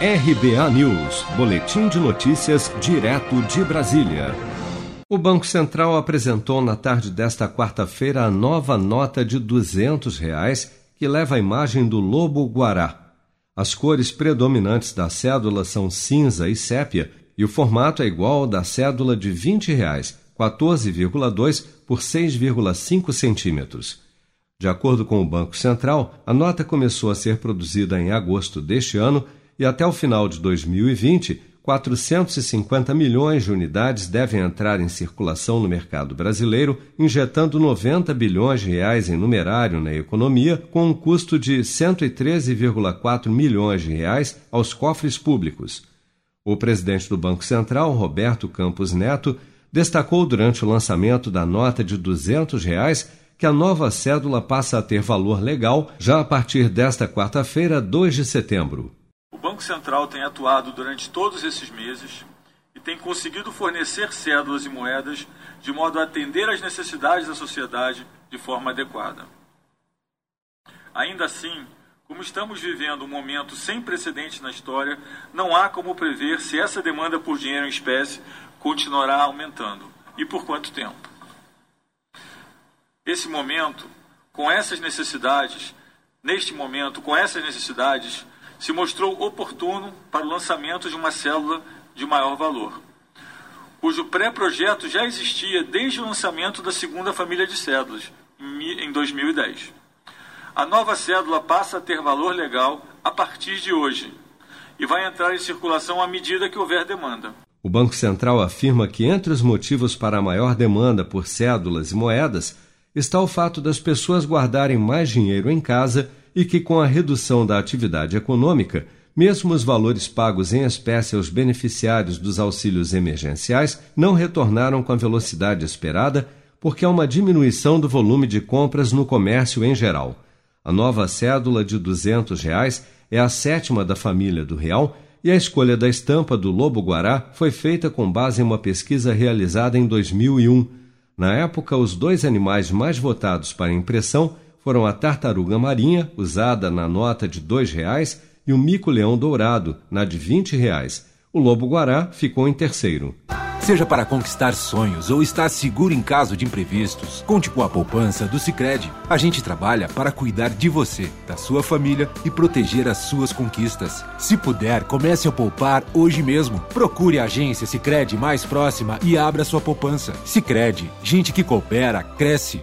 RBA News, Boletim de Notícias, direto de Brasília. O Banco Central apresentou na tarde desta quarta-feira a nova nota de 200 reais, que leva a imagem do lobo guará. As cores predominantes da cédula são cinza e sépia, e o formato é igual ao da cédula de 20 reais, 14,2 por 6,5 centímetros. De acordo com o Banco Central, a nota começou a ser produzida em agosto deste ano e até o final de 2020, 450 milhões de unidades devem entrar em circulação no mercado brasileiro, injetando 90 bilhões de reais em numerário na economia, com um custo de 113,4 milhões de reais aos cofres públicos. O presidente do Banco Central, Roberto Campos Neto, destacou durante o lançamento da nota de 200 reais que a nova cédula passa a ter valor legal já a partir desta quarta-feira, 2 de setembro. O Banco Central tem atuado durante todos esses meses e tem conseguido fornecer cédulas e moedas de modo a atender às necessidades da sociedade de forma adequada. Ainda assim, como estamos vivendo um momento sem precedentes na história, não há como prever se essa demanda por dinheiro em espécie continuará aumentando e por quanto tempo. Esse momento, com essas necessidades, neste momento, com essas necessidades, se mostrou oportuno para o lançamento de uma célula de maior valor, cujo pré-projeto já existia desde o lançamento da segunda família de cédulas, em 2010. A nova cédula passa a ter valor legal a partir de hoje e vai entrar em circulação à medida que houver demanda. O Banco Central afirma que entre os motivos para a maior demanda por cédulas e moedas está o fato das pessoas guardarem mais dinheiro em casa e que, com a redução da atividade econômica, mesmo os valores pagos em espécie aos beneficiários dos auxílios emergenciais não retornaram com a velocidade esperada, porque há uma diminuição do volume de compras no comércio em geral. A nova cédula de 200 reais é a sétima da família do real e a escolha da estampa do lobo-guará foi feita com base em uma pesquisa realizada em 2001. Na época, os dois animais mais votados para impressão foram a tartaruga marinha, usada na nota de R$ reais, e o mico-leão dourado, na de 20 reais. O lobo-guará ficou em terceiro. Seja para conquistar sonhos ou estar seguro em caso de imprevistos, conte com a poupança do Sicredi. A gente trabalha para cuidar de você, da sua família e proteger as suas conquistas. Se puder, comece a poupar hoje mesmo. Procure a agência Sicredi mais próxima e abra sua poupança. Sicredi, gente que coopera cresce